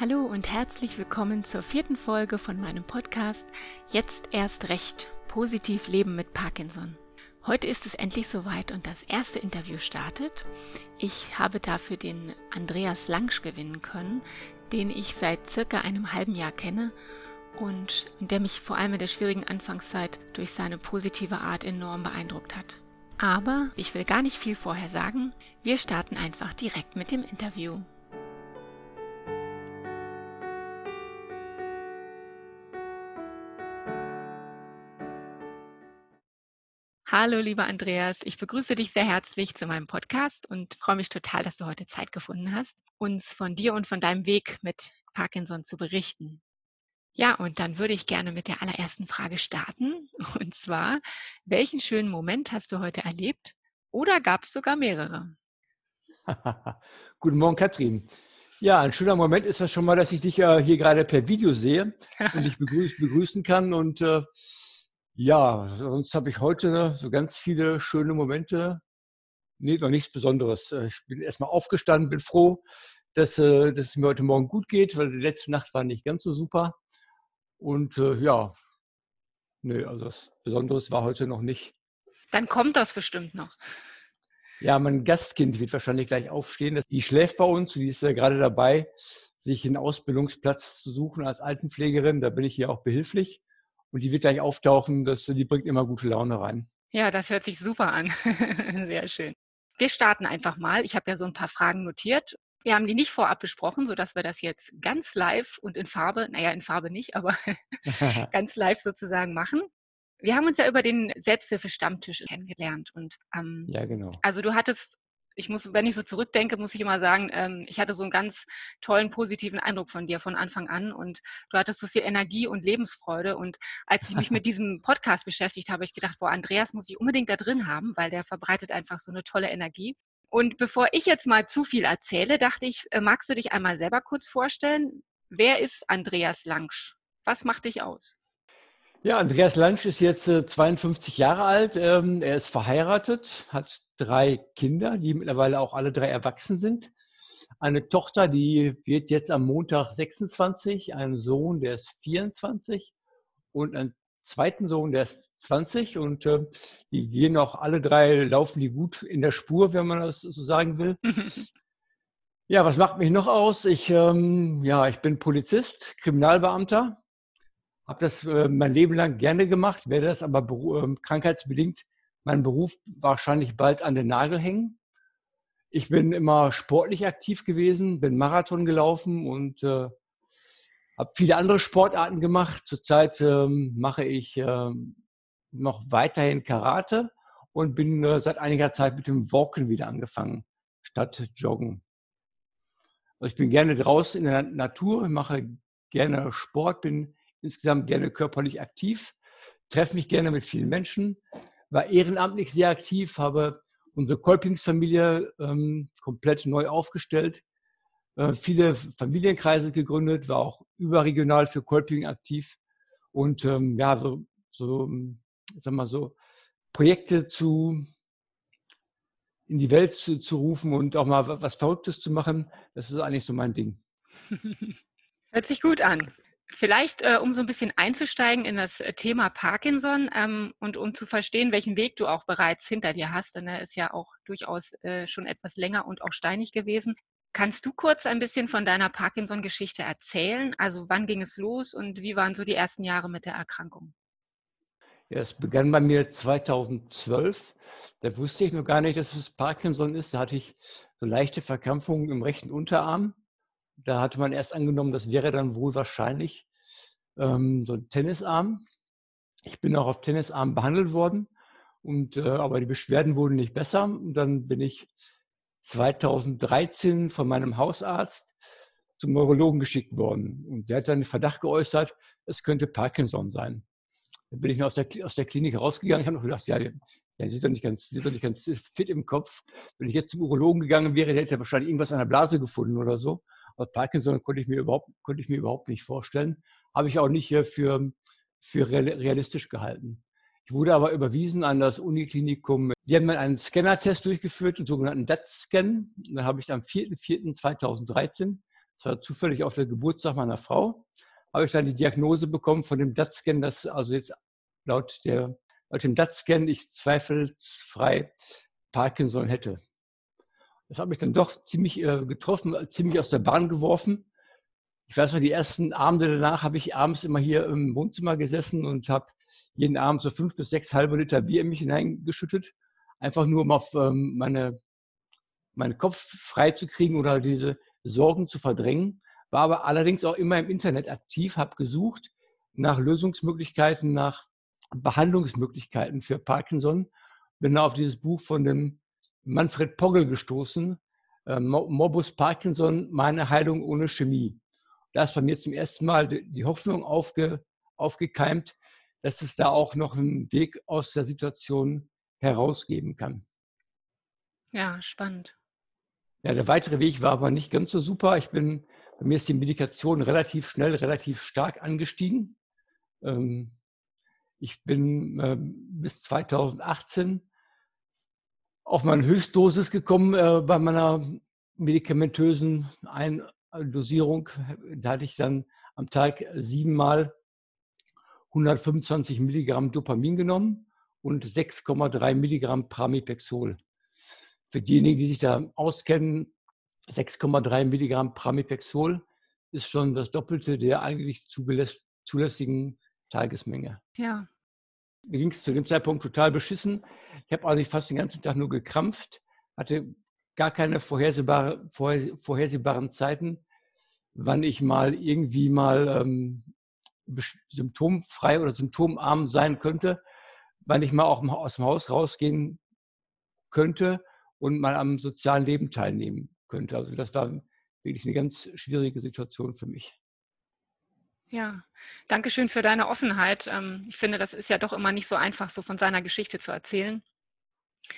Hallo und herzlich willkommen zur vierten Folge von meinem Podcast Jetzt erst recht. Positiv leben mit Parkinson. Heute ist es endlich soweit und das erste Interview startet. Ich habe dafür den Andreas Langsch gewinnen können, den ich seit circa einem halben Jahr kenne und der mich vor allem in der schwierigen Anfangszeit durch seine positive Art enorm beeindruckt hat. Aber ich will gar nicht viel vorher sagen. Wir starten einfach direkt mit dem Interview. Hallo, lieber Andreas. Ich begrüße dich sehr herzlich zu meinem Podcast und freue mich total, dass du heute Zeit gefunden hast, uns von dir und von deinem Weg mit Parkinson zu berichten. Ja, und dann würde ich gerne mit der allerersten Frage starten. Und zwar, welchen schönen Moment hast du heute erlebt? Oder gab es sogar mehrere? Guten Morgen, Katrin. Ja, ein schöner Moment ist ja schon mal, dass ich dich ja hier gerade per Video sehe und dich begrüß, begrüßen kann. Und äh, ja, sonst habe ich heute so ganz viele schöne Momente. Nee, noch nichts Besonderes. Äh, ich bin erstmal aufgestanden, bin froh, dass, äh, dass es mir heute Morgen gut geht, weil die letzte Nacht war nicht ganz so super. Und äh, ja, nee, also das Besonderes war heute noch nicht. Dann kommt das bestimmt noch. Ja, mein Gastkind wird wahrscheinlich gleich aufstehen. Die schläft bei uns, die ist ja gerade dabei, sich einen Ausbildungsplatz zu suchen als Altenpflegerin. Da bin ich hier auch behilflich und die wird gleich auftauchen. Das, die bringt immer gute Laune rein. Ja, das hört sich super an. Sehr schön. Wir starten einfach mal. Ich habe ja so ein paar Fragen notiert. Wir haben die nicht vorab besprochen, sodass wir das jetzt ganz live und in Farbe, naja, in Farbe nicht, aber ganz live sozusagen machen. Wir haben uns ja über den Selbsthilfe-Stammtisch kennengelernt und ähm, ja, genau. Also du hattest ich muss, wenn ich so zurückdenke, muss ich immer sagen, ähm, ich hatte so einen ganz tollen, positiven Eindruck von dir von Anfang an und du hattest so viel Energie und Lebensfreude. Und als ich mich mit diesem Podcast beschäftigt habe, habe ich gedacht, boah, Andreas muss ich unbedingt da drin haben, weil der verbreitet einfach so eine tolle Energie. Und bevor ich jetzt mal zu viel erzähle, dachte ich, äh, magst du dich einmal selber kurz vorstellen? Wer ist Andreas Langsch? Was macht dich aus? Ja, Andreas Lansch ist jetzt äh, 52 Jahre alt. Ähm, er ist verheiratet, hat drei Kinder, die mittlerweile auch alle drei erwachsen sind. Eine Tochter, die wird jetzt am Montag 26, einen Sohn, der ist 24 und einen zweiten Sohn, der ist 20 und äh, die gehen auch alle drei, laufen die gut in der Spur, wenn man das so sagen will. ja, was macht mich noch aus? Ich, ähm, ja, ich bin Polizist, Kriminalbeamter, habe das äh, mein Leben lang gerne gemacht, werde das aber äh, krankheitsbedingt meinen Beruf wahrscheinlich bald an den Nagel hängen. Ich bin immer sportlich aktiv gewesen, bin Marathon gelaufen und äh, habe viele andere Sportarten gemacht. Zurzeit ähm, mache ich ähm, noch weiterhin Karate und bin äh, seit einiger Zeit mit dem Walken wieder angefangen, statt Joggen. Also ich bin gerne draußen in der Natur, mache gerne Sport, bin insgesamt gerne körperlich aktiv, treffe mich gerne mit vielen Menschen, war ehrenamtlich sehr aktiv, habe unsere Kolpingsfamilie ähm, komplett neu aufgestellt, äh, viele Familienkreise gegründet, war auch überregional für Kolping aktiv und ähm, ja, so, so, sag mal so, Projekte zu in die Welt zu, zu rufen und auch mal was Verrücktes zu machen, das ist eigentlich so mein Ding. Hört sich gut an. Vielleicht, äh, um so ein bisschen einzusteigen in das äh, Thema Parkinson ähm, und um zu verstehen, welchen Weg du auch bereits hinter dir hast, denn er ist ja auch durchaus äh, schon etwas länger und auch steinig gewesen. Kannst du kurz ein bisschen von deiner Parkinson-Geschichte erzählen? Also wann ging es los und wie waren so die ersten Jahre mit der Erkrankung? Ja, es begann bei mir 2012. Da wusste ich noch gar nicht, dass es Parkinson ist. Da hatte ich so leichte Verkrampfungen im rechten Unterarm. Da hatte man erst angenommen, das wäre dann wohl wahrscheinlich ähm, so ein Tennisarm. Ich bin auch auf Tennisarm behandelt worden, und, äh, aber die Beschwerden wurden nicht besser. Und dann bin ich 2013 von meinem Hausarzt zum Neurologen geschickt worden. Und der hat dann den Verdacht geäußert, es könnte Parkinson sein. Dann bin ich aus der, aus der Klinik rausgegangen. Ich habe noch gedacht, ja, der sieht doch nicht ganz, sieht doch nicht ganz fit im Kopf. Wenn ich jetzt zum Urologen gegangen wäre, der hätte wahrscheinlich irgendwas an der Blase gefunden oder so. Aber Parkinson konnte ich mir überhaupt, konnte ich mir überhaupt nicht vorstellen. Habe ich auch nicht für, für realistisch gehalten. Ich wurde aber überwiesen an das Uniklinikum. Die haben dann einen Scanner-Test durchgeführt, einen sogenannten DAT-Scan. Dann habe ich am 4.4.2013 das war zufällig auf der Geburtstag meiner Frau, habe ich dann die Diagnose bekommen von dem DAT-Scan, dass also jetzt laut, der, laut dem DAT-Scan ich zweifelsfrei Parkinson hätte. Das hat mich dann doch ziemlich äh, getroffen, ziemlich aus der Bahn geworfen. Ich weiß noch, die ersten Abende danach habe ich abends immer hier im Wohnzimmer gesessen und habe jeden Abend so fünf bis sechs halbe Liter Bier in mich hineingeschüttet. Einfach nur, um auf ähm, meine, meinen Kopf frei zu kriegen oder diese Sorgen zu verdrängen. War aber allerdings auch immer im Internet aktiv, habe gesucht nach Lösungsmöglichkeiten, nach Behandlungsmöglichkeiten für Parkinson. Bin auf dieses Buch von dem Manfred Pogel gestoßen, äh, Morbus Parkinson, meine Heilung ohne Chemie. Da ist bei mir zum ersten Mal die Hoffnung aufge, aufgekeimt, dass es da auch noch einen Weg aus der Situation herausgeben kann. Ja, spannend. Ja, der weitere Weg war aber nicht ganz so super. Ich bin, bei mir ist die Medikation relativ schnell, relativ stark angestiegen. Ähm, ich bin ähm, bis 2018 auf meine Höchstdosis gekommen äh, bei meiner medikamentösen Eindosierung. Da hatte ich dann am Tag siebenmal 125 Milligramm Dopamin genommen und 6,3 Milligramm Pramipexol. Für diejenigen, die sich da auskennen, 6,3 Milligramm Pramipexol ist schon das Doppelte der eigentlich zulässigen Tagesmenge. Ja. Mir ging es zu dem Zeitpunkt total beschissen. Ich habe also fast den ganzen Tag nur gekrampft, hatte gar keine vorhersehbare, vorhersehbaren Zeiten, wann ich mal irgendwie mal ähm, symptomfrei oder symptomarm sein könnte, wann ich mal auch aus dem Haus rausgehen könnte und mal am sozialen Leben teilnehmen könnte. Also das war wirklich eine ganz schwierige Situation für mich. Ja, danke schön für deine Offenheit. Ähm, ich finde, das ist ja doch immer nicht so einfach, so von seiner Geschichte zu erzählen.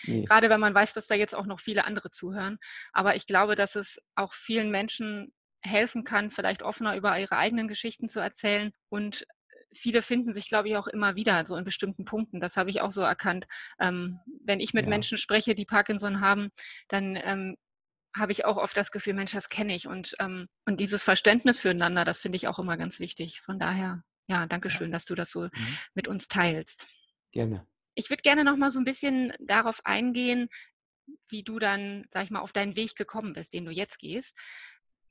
Nee. Gerade wenn man weiß, dass da jetzt auch noch viele andere zuhören. Aber ich glaube, dass es auch vielen Menschen helfen kann, vielleicht offener über ihre eigenen Geschichten zu erzählen. Und viele finden sich, glaube ich, auch immer wieder so in bestimmten Punkten. Das habe ich auch so erkannt. Ähm, wenn ich mit ja. Menschen spreche, die Parkinson haben, dann ähm, habe ich auch oft das Gefühl, Mensch, das kenne ich. Und, ähm, und dieses Verständnis füreinander, das finde ich auch immer ganz wichtig. Von daher, ja, danke schön, ja. dass du das so mhm. mit uns teilst. Gerne. Ich würde gerne noch mal so ein bisschen darauf eingehen, wie du dann, sag ich mal, auf deinen Weg gekommen bist, den du jetzt gehst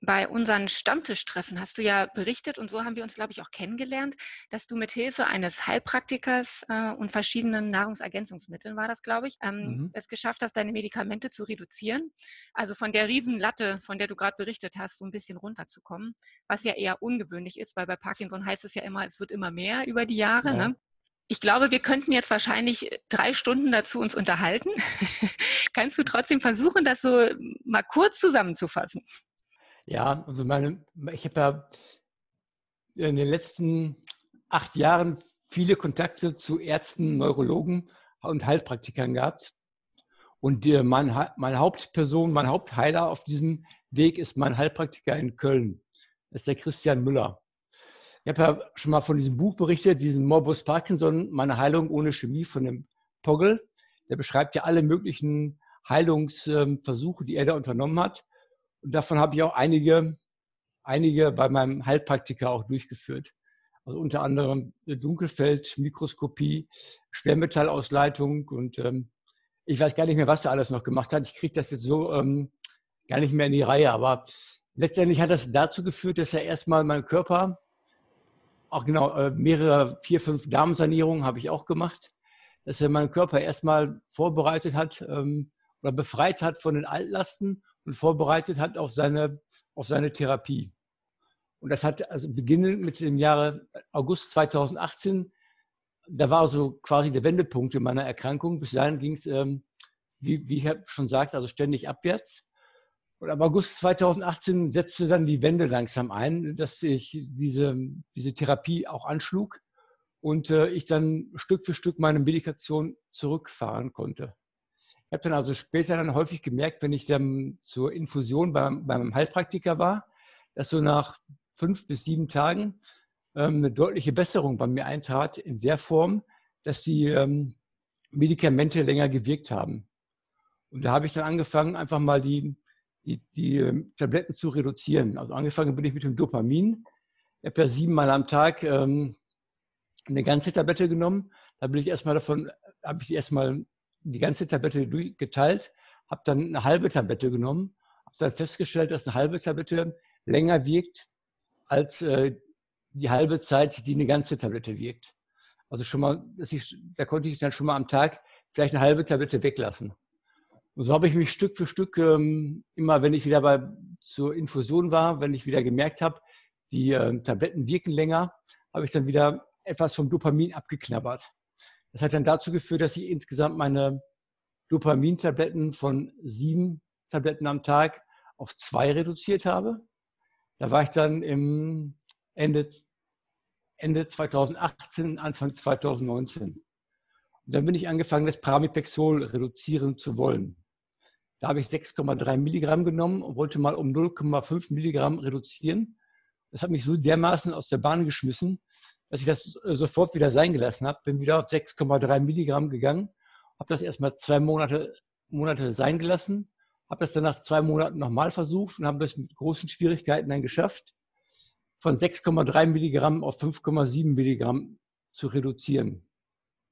bei unseren Stammtischtreffen hast du ja berichtet und so haben wir uns, glaube ich, auch kennengelernt, dass du mit Hilfe eines Heilpraktikers äh, und verschiedenen Nahrungsergänzungsmitteln war das, glaube ich, ähm, mhm. es geschafft hast, deine Medikamente zu reduzieren. Also von der Riesenlatte, von der du gerade berichtet hast, so ein bisschen runterzukommen, was ja eher ungewöhnlich ist, weil bei Parkinson heißt es ja immer, es wird immer mehr über die Jahre. Ja. Ne? Ich glaube, wir könnten jetzt wahrscheinlich drei Stunden dazu uns unterhalten. Kannst du trotzdem versuchen, das so mal kurz zusammenzufassen? Ja, also meine, ich habe ja in den letzten acht Jahren viele Kontakte zu Ärzten, Neurologen und Heilpraktikern gehabt. Und mein, meine Hauptperson, mein Hauptheiler auf diesem Weg ist mein Heilpraktiker in Köln. Das ist der Christian Müller. Ich habe ja schon mal von diesem Buch berichtet, diesen Morbus Parkinson, meine Heilung ohne Chemie von dem Pogel. Der beschreibt ja alle möglichen Heilungsversuche, die er da unternommen hat. Und davon habe ich auch einige, einige bei meinem Heilpraktiker auch durchgeführt. Also unter anderem Dunkelfeldmikroskopie, Schwermetallausleitung und ähm, ich weiß gar nicht mehr, was er alles noch gemacht hat. Ich kriege das jetzt so ähm, gar nicht mehr in die Reihe. Aber letztendlich hat das dazu geführt, dass er erstmal meinen Körper, auch genau, äh, mehrere, vier, fünf Darmsanierungen habe ich auch gemacht, dass er meinen Körper erstmal vorbereitet hat ähm, oder befreit hat von den Altlasten und vorbereitet hat auf seine, auf seine Therapie. Und das hat also beginnend mit dem Jahre August 2018, da war so quasi der Wendepunkt in meiner Erkrankung. Bis dahin ging es, ähm, wie, wie ich schon sagte, also ständig abwärts. Und ab August 2018 setzte dann die Wende langsam ein, dass ich diese, diese Therapie auch anschlug und äh, ich dann Stück für Stück meine Medikation zurückfahren konnte. Ich habe dann also später dann häufig gemerkt, wenn ich dann zur Infusion beim, beim Heilpraktiker war, dass so nach fünf bis sieben Tagen ähm, eine deutliche Besserung bei mir eintrat in der Form, dass die ähm, Medikamente länger gewirkt haben. Und da habe ich dann angefangen, einfach mal die, die, die ähm, Tabletten zu reduzieren. Also angefangen bin ich mit dem Dopamin. Ich habe ja siebenmal am Tag ähm, eine ganze Tablette genommen. Da bin ich erstmal davon, habe ich erstmal die ganze Tablette geteilt, habe dann eine halbe Tablette genommen, habe dann festgestellt, dass eine halbe Tablette länger wirkt als äh, die halbe Zeit, die eine ganze Tablette wirkt. Also schon mal, ich, da konnte ich dann schon mal am Tag vielleicht eine halbe Tablette weglassen. Und so habe ich mich Stück für Stück ähm, immer, wenn ich wieder bei zur Infusion war, wenn ich wieder gemerkt habe, die äh, Tabletten wirken länger, habe ich dann wieder etwas vom Dopamin abgeknabbert. Das hat dann dazu geführt, dass ich insgesamt meine Dopamintabletten von sieben Tabletten am Tag auf zwei reduziert habe. Da war ich dann im Ende, Ende 2018, Anfang 2019. Und dann bin ich angefangen, das Pramipexol reduzieren zu wollen. Da habe ich 6,3 Milligramm genommen und wollte mal um 0,5 Milligramm reduzieren. Das hat mich so dermaßen aus der Bahn geschmissen, dass ich das äh, sofort wieder sein gelassen habe. Bin wieder auf 6,3 Milligramm gegangen, habe das erstmal zwei Monate, Monate sein gelassen, habe das dann nach zwei Monaten nochmal versucht und habe das mit großen Schwierigkeiten dann geschafft, von 6,3 Milligramm auf 5,7 Milligramm zu reduzieren.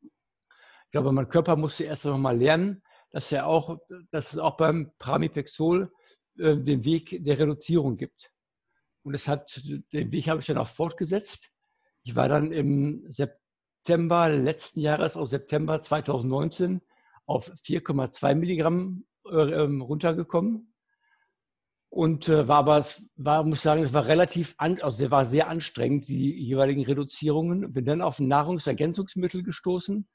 Ich glaube, mein Körper musste erst einmal lernen, dass, er auch, dass es auch beim Pramipexol äh, den Weg der Reduzierung gibt. Und es hat, den Weg habe ich dann auch fortgesetzt. Ich war dann im September letzten Jahres, aus September 2019, auf 4,2 Milligramm äh, ähm, runtergekommen. Und äh, war aber, war, muss sagen, es war relativ, an, also war sehr anstrengend, die jeweiligen Reduzierungen. Bin dann auf Nahrungsergänzungsmittel gestoßen,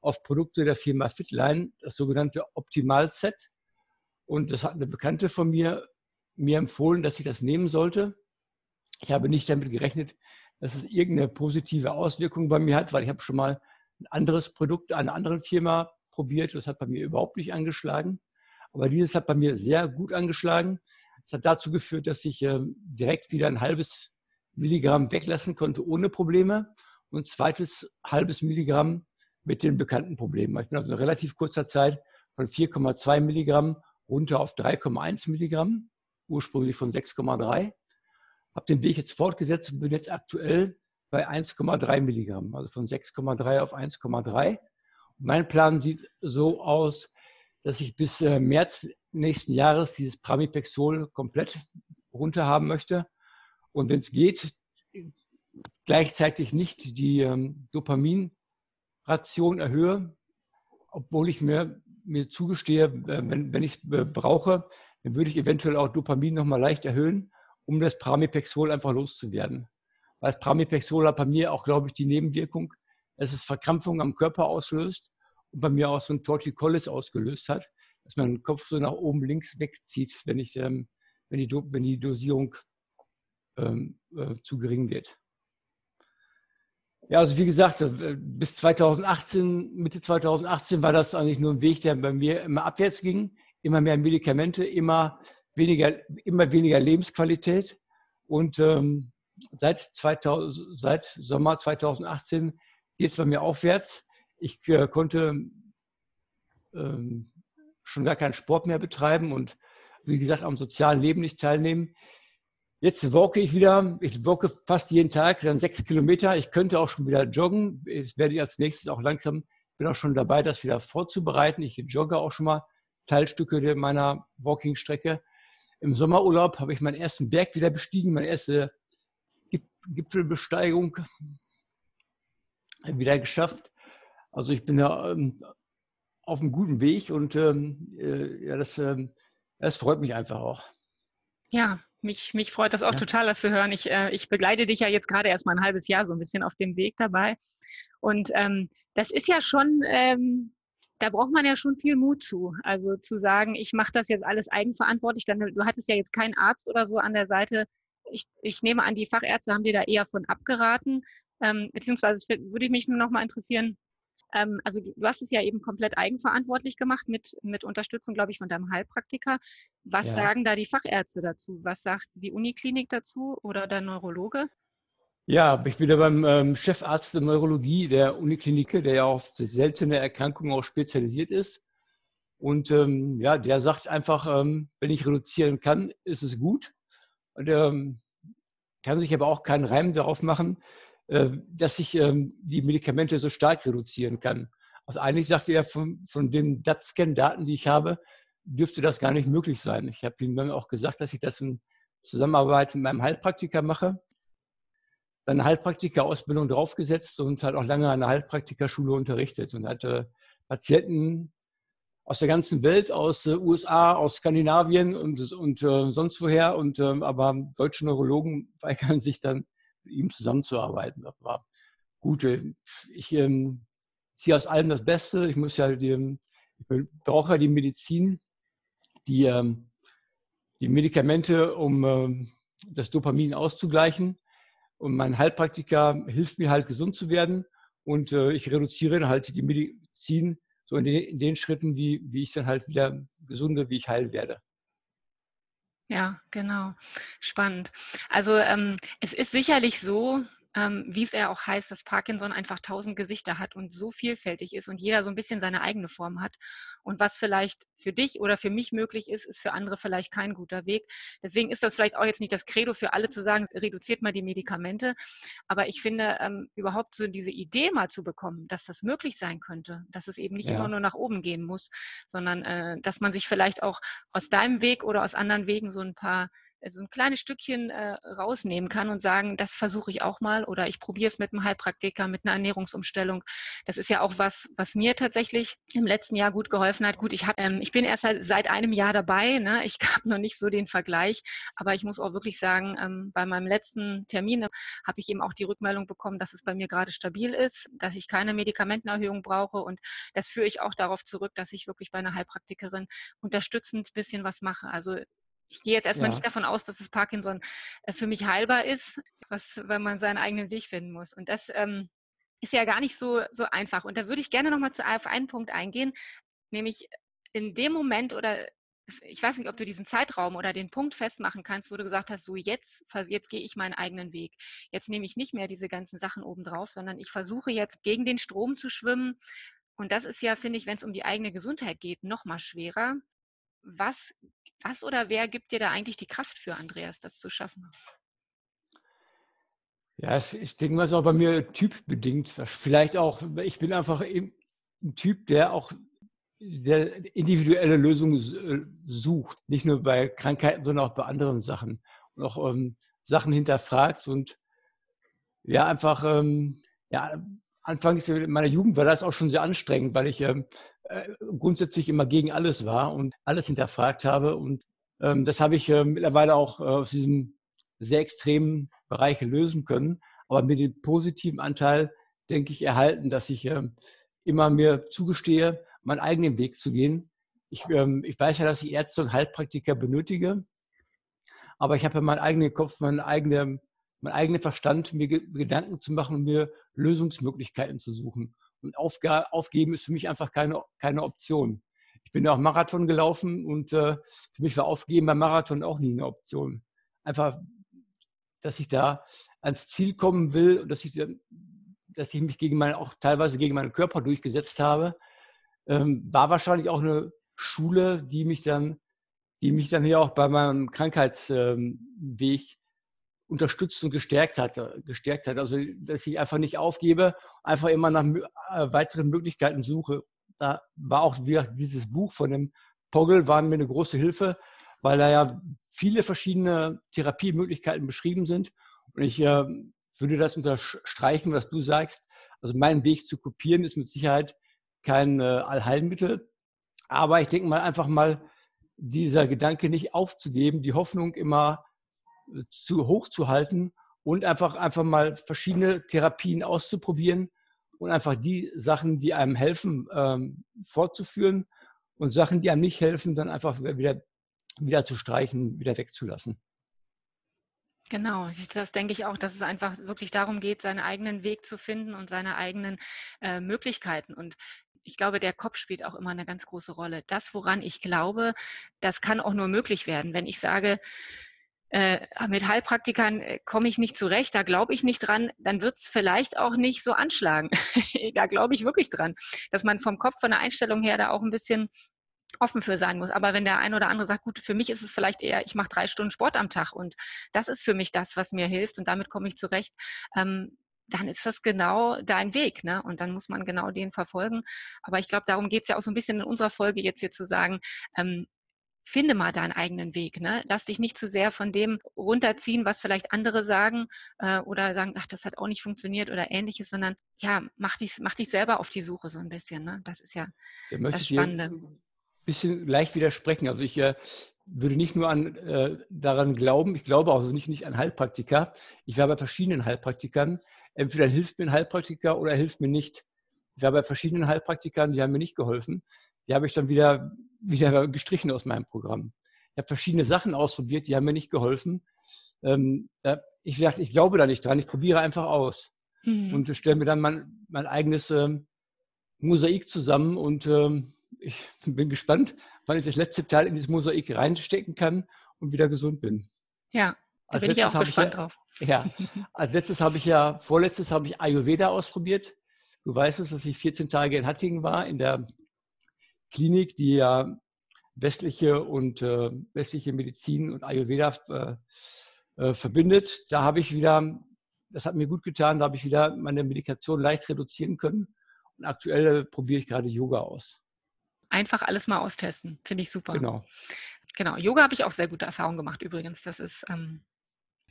auf Produkte der Firma Fitline, das sogenannte Optimal Set. Und das hat eine Bekannte von mir mir empfohlen, dass ich das nehmen sollte. Ich habe nicht damit gerechnet, dass es irgendeine positive Auswirkung bei mir hat, weil ich habe schon mal ein anderes Produkt einer anderen Firma probiert. Das hat bei mir überhaupt nicht angeschlagen. Aber dieses hat bei mir sehr gut angeschlagen. Das hat dazu geführt, dass ich äh, direkt wieder ein halbes Milligramm weglassen konnte ohne Probleme und zweites halbes Milligramm mit den bekannten Problemen. Ich bin also in relativ kurzer Zeit von 4,2 Milligramm runter auf 3,1 Milligramm, ursprünglich von 6,3. Habe den Weg jetzt fortgesetzt und bin jetzt aktuell bei 1,3 Milligramm, also von 6,3 auf 1,3. Mein Plan sieht so aus, dass ich bis äh, März nächsten Jahres dieses Pramipexol komplett runter haben möchte. Und wenn es geht, gleichzeitig nicht die ähm, Dopamin Ration erhöhe, obwohl ich mir, mir zugestehe, äh, wenn, wenn ich es äh, brauche, dann würde ich eventuell auch Dopamin nochmal leicht erhöhen, um das Pramipexol einfach loszuwerden. Weil das Pramipexol hat bei mir auch, glaube ich, die Nebenwirkung, dass es Verkrampfungen am Körper auslöst und bei mir auch so ein Torticollis ausgelöst hat, dass mein Kopf so nach oben links wegzieht, wenn, ich, ähm, wenn, die, wenn die Dosierung ähm, äh, zu gering wird. Ja, also wie gesagt, äh, bis 2018, Mitte 2018 war das eigentlich nur ein Weg, der bei mir immer abwärts ging. Immer mehr Medikamente, immer weniger, immer weniger Lebensqualität. Und ähm, seit, 2000, seit Sommer 2018 geht es bei mir aufwärts. Ich äh, konnte ähm, schon gar keinen Sport mehr betreiben und wie gesagt am sozialen Leben nicht teilnehmen. Jetzt walke ich wieder, ich walke fast jeden Tag, dann sechs Kilometer. Ich könnte auch schon wieder joggen. Jetzt werde ich als nächstes auch langsam, bin auch schon dabei, das wieder vorzubereiten. Ich jogge auch schon mal Teilstücke meiner Walking-Strecke. Im Sommerurlaub habe ich meinen ersten Berg wieder bestiegen, meine erste Gipfelbesteigung wieder geschafft. Also ich bin da ähm, auf einem guten Weg und ähm, äh, ja, das, ähm, das freut mich einfach auch. Ja, mich, mich freut das auch ja. total, das zu hören. Ich, äh, ich begleite dich ja jetzt gerade erst mal ein halbes Jahr so ein bisschen auf dem Weg dabei. Und ähm, das ist ja schon, ähm, da braucht man ja schon viel Mut zu. Also zu sagen, ich mache das jetzt alles eigenverantwortlich. Dann, du hattest ja jetzt keinen Arzt oder so an der Seite. Ich, ich nehme an, die Fachärzte haben dir da eher von abgeraten. Ähm, beziehungsweise würde ich mich nur noch mal interessieren, ähm, also du, du, hast es ja eben komplett eigenverantwortlich gemacht mit, mit Unterstützung, glaube ich, von deinem Heilpraktiker. Was ja. sagen da die Fachärzte dazu? Was sagt die Uniklinik dazu oder der Neurologe? Ja, ich bin da beim ähm, Chefarzt der Neurologie der Uniklinik, der ja auf seltene Erkrankungen auch spezialisiert ist. Und ähm, ja, der sagt einfach, ähm, wenn ich reduzieren kann, ist es gut. Und ähm, kann sich aber auch keinen Reim darauf machen, äh, dass ich ähm, die Medikamente so stark reduzieren kann. Also eigentlich sagte er, von, von den DAT-Scan-Daten, die ich habe, dürfte das gar nicht möglich sein. Ich habe ihm dann auch gesagt, dass ich das in Zusammenarbeit mit meinem Heilpraktiker mache. Dann eine Heilpraktiker-Ausbildung draufgesetzt und hat auch lange an der Heilpraktikerschule unterrichtet und hatte Patienten aus der ganzen Welt, aus äh, USA, aus Skandinavien und, und äh, sonst woher. Und äh, aber deutsche Neurologen weigern sich dann, mit ihm zusammenzuarbeiten. Das war gut. Äh, ich ähm, ziehe aus allem das Beste. Ich muss ja die, ich brauche ja die Medizin, die, ähm, die Medikamente, um ähm, das Dopamin auszugleichen. Und mein Heilpraktiker hilft mir halt gesund zu werden. Und äh, ich reduziere halt die Medizin so in den, in den Schritten, wie, wie ich dann halt wieder gesunde, wie ich heil werde. Ja, genau. Spannend. Also ähm, es ist sicherlich so, ähm, wie es ja auch heißt, dass Parkinson einfach tausend Gesichter hat und so vielfältig ist und jeder so ein bisschen seine eigene Form hat. Und was vielleicht für dich oder für mich möglich ist, ist für andere vielleicht kein guter Weg. Deswegen ist das vielleicht auch jetzt nicht das Credo für alle zu sagen, reduziert mal die Medikamente. Aber ich finde, ähm, überhaupt so diese Idee mal zu bekommen, dass das möglich sein könnte, dass es eben nicht ja. immer nur nach oben gehen muss, sondern äh, dass man sich vielleicht auch aus deinem Weg oder aus anderen Wegen so ein paar so ein kleines Stückchen äh, rausnehmen kann und sagen, das versuche ich auch mal oder ich probiere es mit einem Heilpraktiker, mit einer Ernährungsumstellung. Das ist ja auch was, was mir tatsächlich im letzten Jahr gut geholfen hat. Gut, ich, hab, ähm, ich bin erst seit, seit einem Jahr dabei. Ne? Ich habe noch nicht so den Vergleich, aber ich muss auch wirklich sagen, ähm, bei meinem letzten Termin habe ich eben auch die Rückmeldung bekommen, dass es bei mir gerade stabil ist, dass ich keine Medikamentenerhöhung brauche und das führe ich auch darauf zurück, dass ich wirklich bei einer Heilpraktikerin unterstützend bisschen was mache. Also ich gehe jetzt erstmal ja. nicht davon aus, dass das Parkinson äh, für mich heilbar ist, was, wenn man seinen eigenen Weg finden muss. Und das ähm, ist ja gar nicht so, so einfach. Und da würde ich gerne nochmal zu, auf einen Punkt eingehen, nämlich in dem Moment oder ich weiß nicht, ob du diesen Zeitraum oder den Punkt festmachen kannst, wo du gesagt hast, so jetzt, jetzt gehe ich meinen eigenen Weg. Jetzt nehme ich nicht mehr diese ganzen Sachen obendrauf, sondern ich versuche jetzt gegen den Strom zu schwimmen. Und das ist ja, finde ich, wenn es um die eigene Gesundheit geht, noch mal schwerer. Was was oder wer gibt dir da eigentlich die Kraft für, Andreas, das zu schaffen? Ja, ich denke mal, es ist auch bei mir typbedingt. Vielleicht auch, ich bin einfach ein Typ, der auch der individuelle Lösungen äh, sucht. Nicht nur bei Krankheiten, sondern auch bei anderen Sachen. Und auch ähm, Sachen hinterfragt und ja, einfach, ähm, ja, anfangs in meiner Jugend war das auch schon sehr anstrengend, weil ich ähm, äh, grundsätzlich immer gegen alles war und alles hinterfragt habe. Und ähm, das habe ich äh, mittlerweile auch äh, aus diesem sehr extremen Bereich lösen können. Aber mit dem positiven Anteil, denke ich, erhalten, dass ich äh, immer mir zugestehe, meinen eigenen Weg zu gehen. Ich, ähm, ich weiß ja, dass ich Ärzte und Heilpraktiker benötige, aber ich habe ja meinen eigenen Kopf, meinen eigenen, meinen eigenen Verstand, mir Gedanken zu machen und mir Lösungsmöglichkeiten zu suchen. Und aufgeben ist für mich einfach keine, keine Option. Ich bin ja auch Marathon gelaufen und äh, für mich war Aufgeben beim Marathon auch nie eine Option. Einfach, dass ich da ans Ziel kommen will und dass ich, dass ich mich gegen meine, auch teilweise gegen meinen Körper durchgesetzt habe, ähm, war wahrscheinlich auch eine Schule, die mich dann, die mich dann hier auch bei meinem Krankheitsweg ähm, unterstützt und gestärkt hat, gestärkt hat. Also, dass ich einfach nicht aufgebe, einfach immer nach äh, weiteren Möglichkeiten suche. Da war auch wieder dieses Buch von dem Pogel war mir eine große Hilfe, weil da ja viele verschiedene Therapiemöglichkeiten beschrieben sind. Und ich äh, würde das unterstreichen, was du sagst. Also meinen Weg zu kopieren ist mit Sicherheit kein äh, Allheilmittel. Aber ich denke mal einfach mal, dieser Gedanke nicht aufzugeben, die Hoffnung immer zu hoch zu halten und einfach, einfach mal verschiedene Therapien auszuprobieren und einfach die Sachen, die einem helfen, ähm, fortzuführen und Sachen, die einem nicht helfen, dann einfach wieder, wieder zu streichen, wieder wegzulassen. Genau, das denke ich auch, dass es einfach wirklich darum geht, seinen eigenen Weg zu finden und seine eigenen äh, Möglichkeiten. Und ich glaube, der Kopf spielt auch immer eine ganz große Rolle. Das, woran ich glaube, das kann auch nur möglich werden. Wenn ich sage, äh, mit Heilpraktikern äh, komme ich nicht zurecht, da glaube ich nicht dran, dann wird es vielleicht auch nicht so anschlagen. da glaube ich wirklich dran, dass man vom Kopf, von der Einstellung her da auch ein bisschen offen für sein muss. Aber wenn der ein oder andere sagt, gut, für mich ist es vielleicht eher, ich mache drei Stunden Sport am Tag und das ist für mich das, was mir hilft und damit komme ich zurecht, ähm, dann ist das genau dein Weg. Ne? Und dann muss man genau den verfolgen. Aber ich glaube, darum geht es ja auch so ein bisschen in unserer Folge jetzt hier zu sagen, ähm, finde mal deinen eigenen Weg. Ne? Lass dich nicht zu sehr von dem runterziehen, was vielleicht andere sagen äh, oder sagen, ach, das hat auch nicht funktioniert oder ähnliches, sondern ja, mach dich, mach dich selber auf die Suche so ein bisschen. Ne? Das ist ja da das Spannende. Ein bisschen leicht widersprechen. Also ich äh, würde nicht nur an, äh, daran glauben, ich glaube auch nicht, nicht an Heilpraktiker. Ich war bei verschiedenen Heilpraktikern. Entweder hilft mir ein Heilpraktiker oder hilft mir nicht. Ich war bei verschiedenen Heilpraktikern, die haben mir nicht geholfen die habe ich dann wieder, wieder gestrichen aus meinem Programm. Ich habe verschiedene Sachen ausprobiert, die haben mir nicht geholfen. Ähm, da, ich, ich glaube da nicht dran, ich probiere einfach aus mhm. und stelle mir dann mein, mein eigenes ähm, Mosaik zusammen und ähm, ich bin gespannt, wann ich das letzte Teil in dieses Mosaik reinstecken kann und wieder gesund bin. Ja, da als bin ich auch gespannt ich ja, drauf. Ja, als letztes habe ich ja, vorletztes habe ich Ayurveda ausprobiert. Du weißt es, dass ich 14 Tage in Hattingen war, in der Klinik, die ja westliche und äh, westliche Medizin und Ayurveda äh, äh, verbindet. Da habe ich wieder, das hat mir gut getan, da habe ich wieder meine Medikation leicht reduzieren können. Und aktuell äh, probiere ich gerade Yoga aus. Einfach alles mal austesten, finde ich super. Genau. Genau, Yoga habe ich auch sehr gute Erfahrungen gemacht übrigens. Das ist ähm,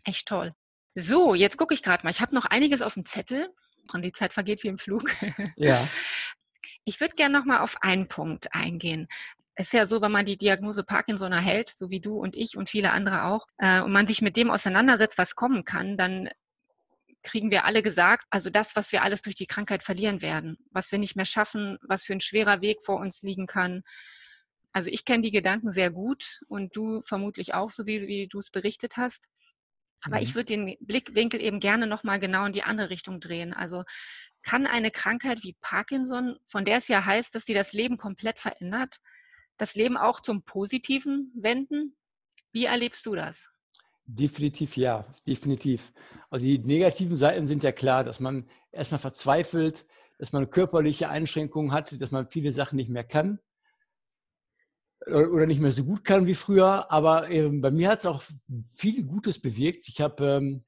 echt toll. So, jetzt gucke ich gerade mal. Ich habe noch einiges auf dem Zettel. Und die Zeit vergeht wie im Flug. Ja. Ich würde gerne noch mal auf einen Punkt eingehen. Es ist ja so, wenn man die Diagnose Parkinson erhält, so wie du und ich und viele andere auch, äh, und man sich mit dem auseinandersetzt, was kommen kann, dann kriegen wir alle gesagt, also das, was wir alles durch die Krankheit verlieren werden, was wir nicht mehr schaffen, was für ein schwerer Weg vor uns liegen kann. Also ich kenne die Gedanken sehr gut und du vermutlich auch, so wie, wie du es berichtet hast. Aber mhm. ich würde den Blickwinkel eben gerne nochmal genau in die andere Richtung drehen. Also kann eine Krankheit wie Parkinson, von der es ja heißt, dass sie das Leben komplett verändert, das Leben auch zum Positiven wenden? Wie erlebst du das? Definitiv ja, definitiv. Also die negativen Seiten sind ja klar, dass man erstmal verzweifelt, dass man körperliche Einschränkungen hat, dass man viele Sachen nicht mehr kann oder nicht mehr so gut kann wie früher. Aber ähm, bei mir hat es auch viel Gutes bewirkt. Ich habe ähm,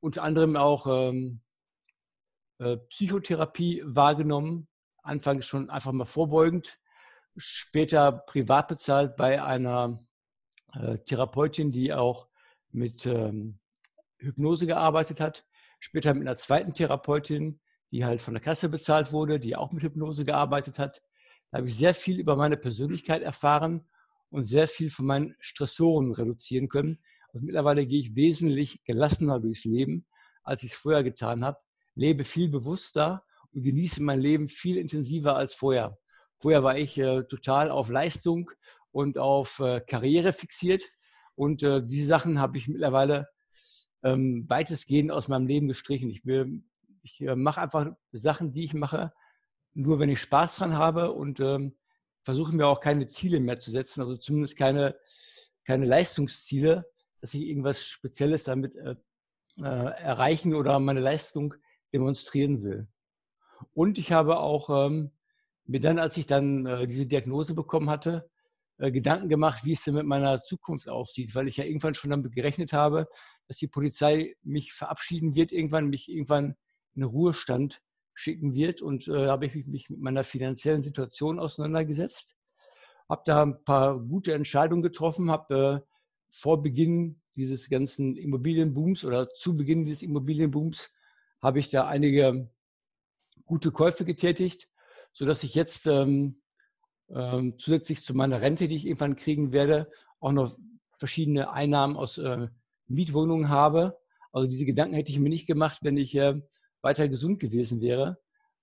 unter anderem auch ähm, äh, Psychotherapie wahrgenommen. Anfangs schon einfach mal vorbeugend, später privat bezahlt bei einer äh, Therapeutin, die auch mit ähm, Hypnose gearbeitet hat. Später mit einer zweiten Therapeutin, die halt von der Kasse bezahlt wurde, die auch mit Hypnose gearbeitet hat. Da habe ich sehr viel über meine Persönlichkeit erfahren und sehr viel von meinen Stressoren reduzieren können. Also mittlerweile gehe ich wesentlich gelassener durchs Leben, als ich es vorher getan habe lebe viel bewusster und genieße mein Leben viel intensiver als vorher. Vorher war ich äh, total auf Leistung und auf äh, Karriere fixiert und äh, diese Sachen habe ich mittlerweile ähm, weitestgehend aus meinem Leben gestrichen. Ich, ich äh, mache einfach Sachen, die ich mache, nur wenn ich Spaß dran habe und ähm, versuche mir auch keine Ziele mehr zu setzen, also zumindest keine, keine Leistungsziele, dass ich irgendwas Spezielles damit äh, äh, erreichen oder meine Leistung demonstrieren will. Und ich habe auch ähm, mir dann, als ich dann äh, diese Diagnose bekommen hatte, äh, Gedanken gemacht, wie es denn mit meiner Zukunft aussieht, weil ich ja irgendwann schon damit gerechnet habe, dass die Polizei mich verabschieden wird, irgendwann mich irgendwann in Ruhestand schicken wird. Und äh, habe ich mich mit meiner finanziellen Situation auseinandergesetzt, habe da ein paar gute Entscheidungen getroffen, habe äh, vor Beginn dieses ganzen Immobilienbooms oder zu Beginn dieses Immobilienbooms habe ich da einige gute Käufe getätigt, sodass ich jetzt ähm, ähm, zusätzlich zu meiner Rente, die ich irgendwann kriegen werde, auch noch verschiedene Einnahmen aus äh, Mietwohnungen habe. Also diese Gedanken hätte ich mir nicht gemacht, wenn ich äh, weiter gesund gewesen wäre.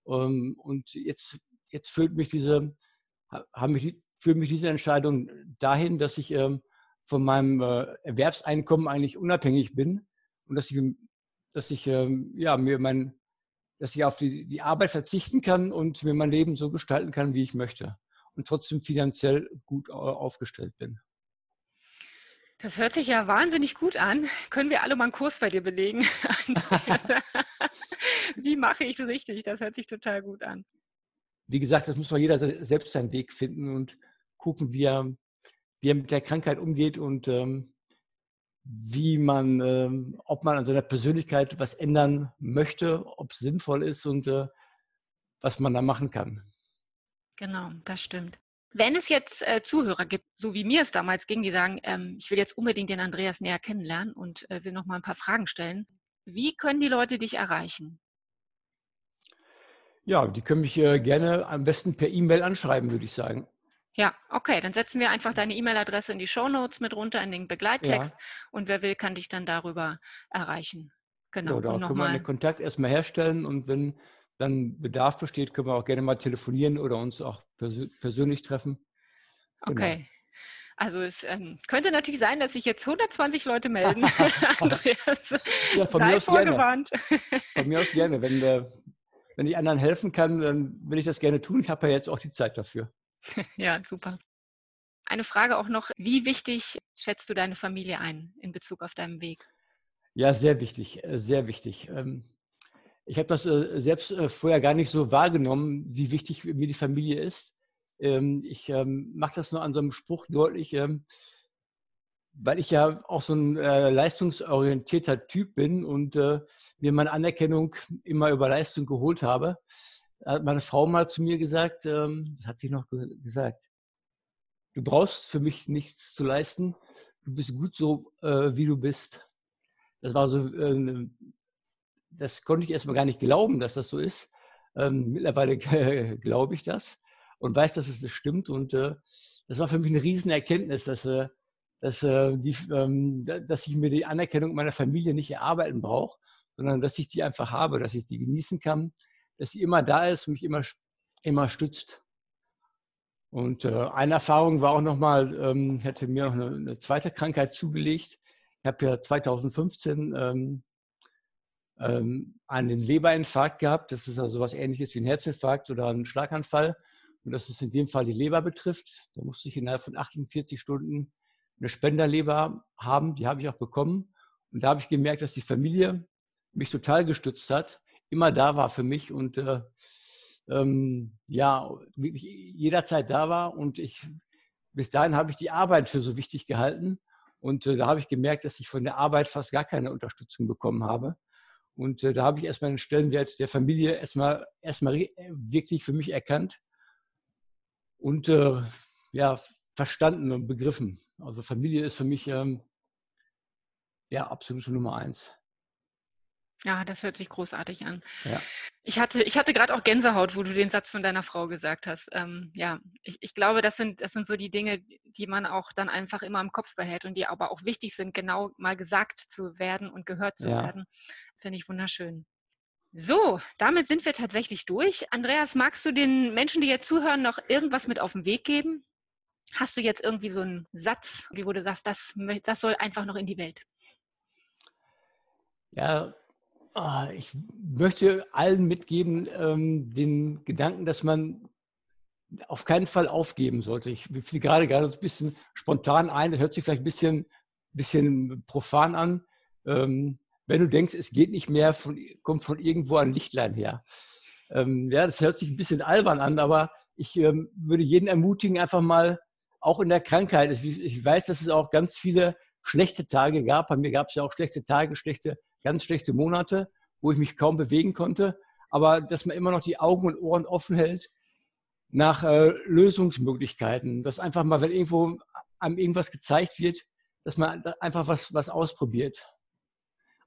Ähm, und jetzt, jetzt führt mich diese, haben mich, führt mich diese Entscheidung dahin, dass ich ähm, von meinem äh, Erwerbseinkommen eigentlich unabhängig bin und dass ich dass ich ähm, ja, mir mein, dass ich auf die, die Arbeit verzichten kann und mir mein Leben so gestalten kann, wie ich möchte. Und trotzdem finanziell gut aufgestellt bin. Das hört sich ja wahnsinnig gut an. Können wir alle mal einen Kurs bei dir belegen? Wie mache ich es richtig? Das hört sich total gut an. Wie gesagt, das muss doch jeder selbst seinen Weg finden und gucken, wie er, wie er mit der Krankheit umgeht und ähm, wie man, ähm, ob man an seiner Persönlichkeit was ändern möchte, ob es sinnvoll ist und äh, was man da machen kann. Genau, das stimmt. Wenn es jetzt äh, Zuhörer gibt, so wie mir es damals ging, die sagen, ähm, ich will jetzt unbedingt den Andreas näher kennenlernen und äh, will noch mal ein paar Fragen stellen, wie können die Leute dich erreichen? Ja, die können mich äh, gerne am besten per E-Mail anschreiben, würde ich sagen. Ja, okay, dann setzen wir einfach deine E-Mail-Adresse in die Show Notes mit runter, in den Begleittext ja. und wer will, kann dich dann darüber erreichen. Genau, genau da können wir einen Kontakt erstmal herstellen und wenn dann Bedarf besteht, können wir auch gerne mal telefonieren oder uns auch pers persönlich treffen. Genau. Okay. Also es ähm, könnte natürlich sein, dass sich jetzt 120 Leute melden. Andreas, ja, von mir aus vorgewarnt. gerne. Von mir aus gerne. Wenn, äh, wenn ich anderen helfen kann, dann will ich das gerne tun. Ich habe ja jetzt auch die Zeit dafür. Ja, super. Eine Frage auch noch, wie wichtig schätzt du deine Familie ein in Bezug auf deinen Weg? Ja, sehr wichtig, äh, sehr wichtig. Ähm, ich habe das äh, selbst äh, vorher gar nicht so wahrgenommen, wie wichtig mir die Familie ist. Ähm, ich ähm, mache das nur an so einem Spruch deutlich, weil ich ja auch so ein leistungsorientierter Typ bin und mir meine Anerkennung immer über Leistung geholt habe hat meine Frau mal zu mir gesagt, ähm, hat sie noch gesagt, du brauchst für mich nichts zu leisten, du bist gut so, äh, wie du bist. Das war so, äh, das konnte ich erstmal gar nicht glauben, dass das so ist. Ähm, mittlerweile glaube ich das und weiß, dass es das stimmt. Und äh, das war für mich eine Riesenerkenntnis, dass, äh, dass, äh, die, ähm, dass ich mir die Anerkennung meiner Familie nicht erarbeiten brauche, sondern dass ich die einfach habe, dass ich die genießen kann, dass sie immer da ist, mich immer, immer stützt. Und äh, eine Erfahrung war auch nochmal, ähm, ich hatte mir noch eine, eine, zweite Krankheit zugelegt. Ich habe ja 2015 ähm, ähm, einen Leberinfarkt gehabt. Das ist also was ähnliches wie ein Herzinfarkt oder ein Schlaganfall. Und das ist in dem Fall die Leber betrifft. Da musste ich innerhalb von 48 Stunden eine Spenderleber haben. Die habe ich auch bekommen. Und da habe ich gemerkt, dass die Familie mich total gestützt hat immer da war für mich und äh, ähm, ja, wirklich jederzeit da war. Und ich, bis dahin habe ich die Arbeit für so wichtig gehalten. Und äh, da habe ich gemerkt, dass ich von der Arbeit fast gar keine Unterstützung bekommen habe. Und äh, da habe ich erstmal den Stellenwert der Familie erstmal, erstmal wirklich für mich erkannt und äh, ja, verstanden und begriffen. Also Familie ist für mich ähm, ja absolute Nummer eins. Ja, das hört sich großartig an. Ja. Ich hatte, ich hatte gerade auch Gänsehaut, wo du den Satz von deiner Frau gesagt hast. Ähm, ja, ich, ich glaube, das sind, das sind so die Dinge, die man auch dann einfach immer im Kopf behält und die aber auch wichtig sind, genau mal gesagt zu werden und gehört zu ja. werden. Finde ich wunderschön. So, damit sind wir tatsächlich durch. Andreas, magst du den Menschen, die jetzt zuhören, noch irgendwas mit auf den Weg geben? Hast du jetzt irgendwie so einen Satz, wo du sagst, das, das soll einfach noch in die Welt? Ja, Ah, ich möchte allen mitgeben ähm, den Gedanken, dass man auf keinen Fall aufgeben sollte. Ich fiel gerade gerade so ein bisschen spontan ein, das hört sich vielleicht ein bisschen, bisschen profan an. Ähm, wenn du denkst, es geht nicht mehr, von, kommt von irgendwo ein Lichtlein her. Ähm, ja, das hört sich ein bisschen albern an, aber ich ähm, würde jeden ermutigen, einfach mal, auch in der Krankheit, ich, weiß, dass es auch ganz viele schlechte Tage gab. Bei mir gab es ja auch schlechte Tage, schlechte ganz schlechte Monate, wo ich mich kaum bewegen konnte, aber dass man immer noch die Augen und Ohren offen hält nach äh, Lösungsmöglichkeiten, dass einfach mal, wenn irgendwo einem irgendwas gezeigt wird, dass man einfach was, was ausprobiert.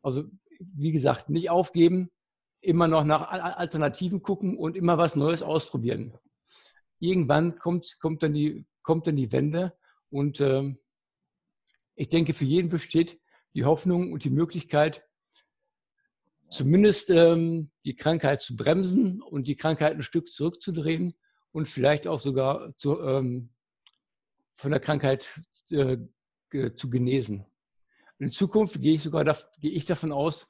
Also wie gesagt, nicht aufgeben, immer noch nach Alternativen gucken und immer was Neues ausprobieren. Irgendwann kommt, kommt, dann, die, kommt dann die Wende und äh, ich denke, für jeden besteht die Hoffnung und die Möglichkeit, zumindest ähm, die Krankheit zu bremsen und die Krankheit ein Stück zurückzudrehen und vielleicht auch sogar zu, ähm, von der Krankheit äh, zu genesen. Und in Zukunft gehe ich sogar gehe ich davon aus,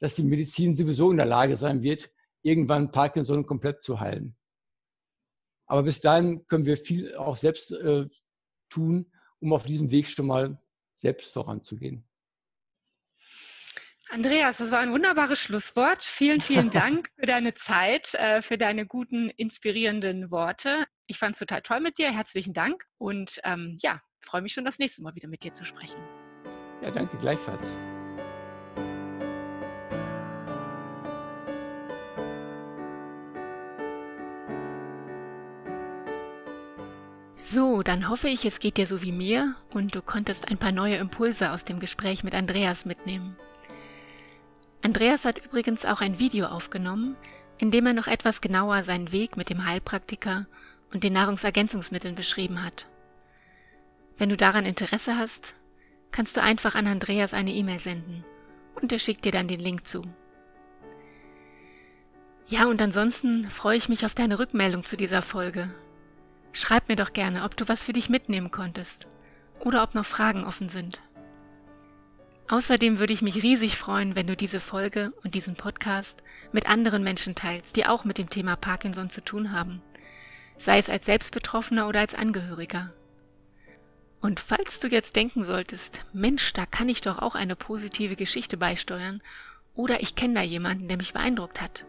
dass die Medizin sowieso in der Lage sein wird, irgendwann Parkinson komplett zu heilen. Aber bis dahin können wir viel auch selbst äh, tun, um auf diesem Weg schon mal selbst voranzugehen. Andreas, das war ein wunderbares Schlusswort. Vielen, vielen Dank für deine Zeit, äh, für deine guten, inspirierenden Worte. Ich fand es total toll mit dir. Herzlichen Dank. Und ähm, ja, freue mich schon, das nächste Mal wieder mit dir zu sprechen. Ja, danke gleichfalls. So, dann hoffe ich, es geht dir so wie mir und du konntest ein paar neue Impulse aus dem Gespräch mit Andreas mitnehmen. Andreas hat übrigens auch ein Video aufgenommen, in dem er noch etwas genauer seinen Weg mit dem Heilpraktiker und den Nahrungsergänzungsmitteln beschrieben hat. Wenn du daran Interesse hast, kannst du einfach an Andreas eine E-Mail senden und er schickt dir dann den Link zu. Ja, und ansonsten freue ich mich auf deine Rückmeldung zu dieser Folge. Schreib mir doch gerne, ob du was für dich mitnehmen konntest oder ob noch Fragen offen sind. Außerdem würde ich mich riesig freuen, wenn du diese Folge und diesen Podcast mit anderen Menschen teilst, die auch mit dem Thema Parkinson zu tun haben, sei es als Selbstbetroffener oder als Angehöriger. Und falls du jetzt denken solltest, Mensch, da kann ich doch auch eine positive Geschichte beisteuern, oder ich kenne da jemanden, der mich beeindruckt hat,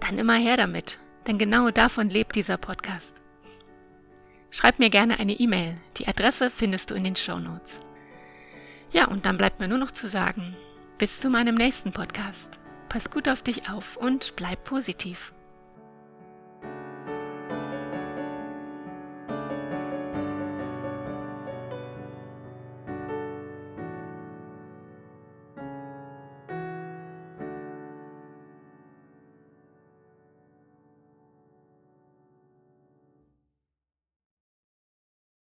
dann immer her damit, denn genau davon lebt dieser Podcast. Schreib mir gerne eine E-Mail. Die Adresse findest du in den Show Notes. Ja, und dann bleibt mir nur noch zu sagen, bis zu meinem nächsten Podcast. Pass gut auf dich auf und bleib positiv.